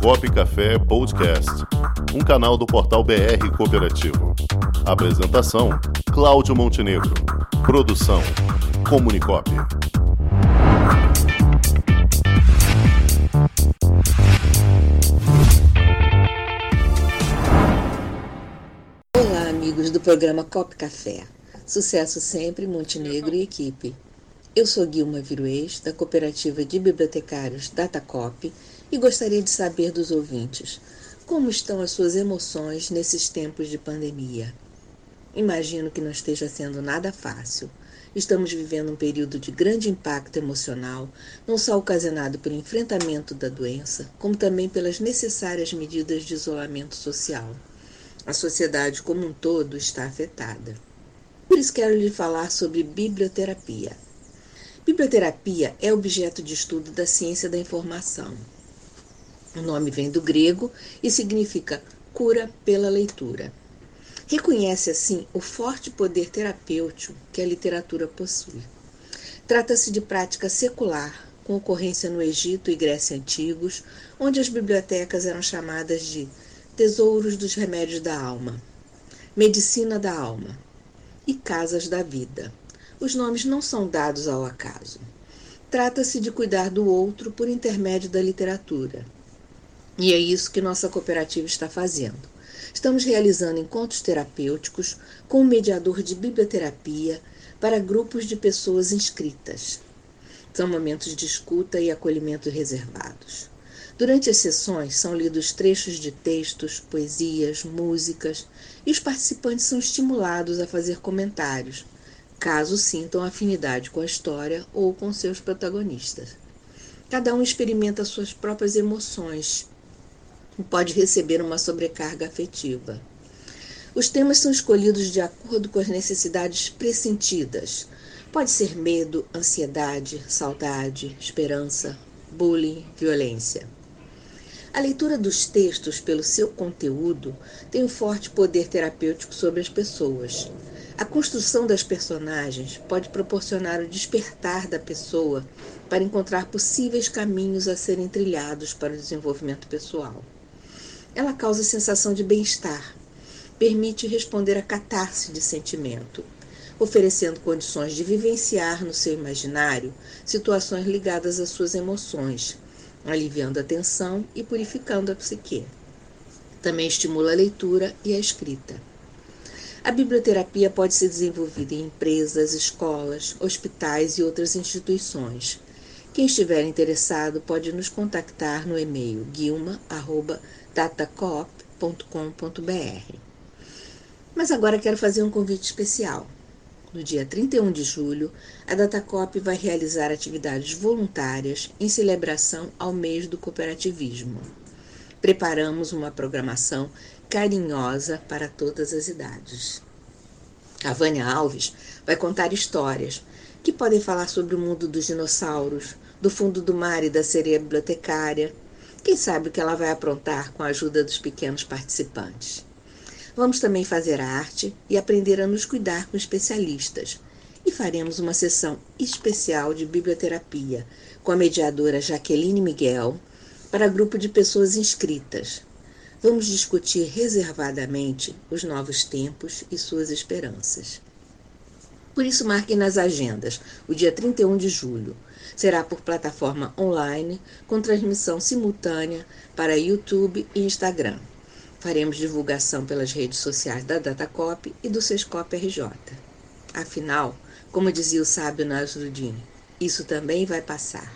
Copo Café Podcast, um canal do portal BR Cooperativo. Apresentação: Cláudio Montenegro. Produção: Comunicop. Olá, amigos do programa Cop Café. Sucesso sempre, Montenegro e equipe. Eu sou Guilma Viruês, da Cooperativa de Bibliotecários Datacop, e gostaria de saber dos ouvintes como estão as suas emoções nesses tempos de pandemia. Imagino que não esteja sendo nada fácil. Estamos vivendo um período de grande impacto emocional, não só ocasionado pelo enfrentamento da doença, como também pelas necessárias medidas de isolamento social. A sociedade como um todo está afetada. Por isso quero lhe falar sobre biblioterapia. Biblioterapia é objeto de estudo da ciência da informação. O nome vem do grego e significa cura pela leitura. Reconhece assim o forte poder terapêutico que a literatura possui. Trata-se de prática secular, com ocorrência no Egito e Grécia antigos, onde as bibliotecas eram chamadas de tesouros dos remédios da alma, medicina da alma e casas da vida. Os nomes não são dados ao acaso. Trata-se de cuidar do outro por intermédio da literatura e é isso que nossa cooperativa está fazendo. Estamos realizando encontros terapêuticos com um mediador de biblioterapia para grupos de pessoas inscritas. São momentos de escuta e acolhimento reservados. Durante as sessões são lidos trechos de textos, poesias, músicas e os participantes são estimulados a fazer comentários, caso sintam afinidade com a história ou com seus protagonistas. Cada um experimenta suas próprias emoções pode receber uma sobrecarga afetiva. Os temas são escolhidos de acordo com as necessidades pressentidas. Pode ser medo, ansiedade, saudade, esperança, bullying, violência. A leitura dos textos pelo seu conteúdo tem um forte poder terapêutico sobre as pessoas. A construção das personagens pode proporcionar o despertar da pessoa para encontrar possíveis caminhos a serem trilhados para o desenvolvimento pessoal. Ela causa sensação de bem-estar, permite responder a catarse de sentimento, oferecendo condições de vivenciar no seu imaginário situações ligadas às suas emoções, aliviando a tensão e purificando a psique. Também estimula a leitura e a escrita. A biblioterapia pode ser desenvolvida em empresas, escolas, hospitais e outras instituições. Quem estiver interessado pode nos contactar no e-mail guilma.com datacoop.com.br. Mas agora quero fazer um convite especial. No dia 31 de julho, a Datacop vai realizar atividades voluntárias em celebração ao mês do cooperativismo. Preparamos uma programação carinhosa para todas as idades. A Vânia Alves vai contar histórias que podem falar sobre o mundo dos dinossauros, do fundo do mar e da sereia bibliotecária, quem sabe o que ela vai aprontar com a ajuda dos pequenos participantes. Vamos também fazer arte e aprender a nos cuidar com especialistas. E faremos uma sessão especial de biblioterapia com a mediadora Jaqueline Miguel para grupo de pessoas inscritas. Vamos discutir reservadamente os novos tempos e suas esperanças. Por isso, marque nas agendas o dia 31 de julho, será por plataforma online, com transmissão simultânea para YouTube e Instagram. Faremos divulgação pelas redes sociais da Datacop e do Sescop RJ. Afinal, como dizia o sábio Nasruddin, isso também vai passar.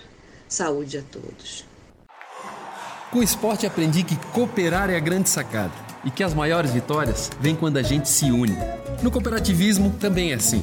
Saúde a todos. Com o esporte aprendi que cooperar é a grande sacada e que as maiores vitórias vêm quando a gente se une. No cooperativismo também é assim.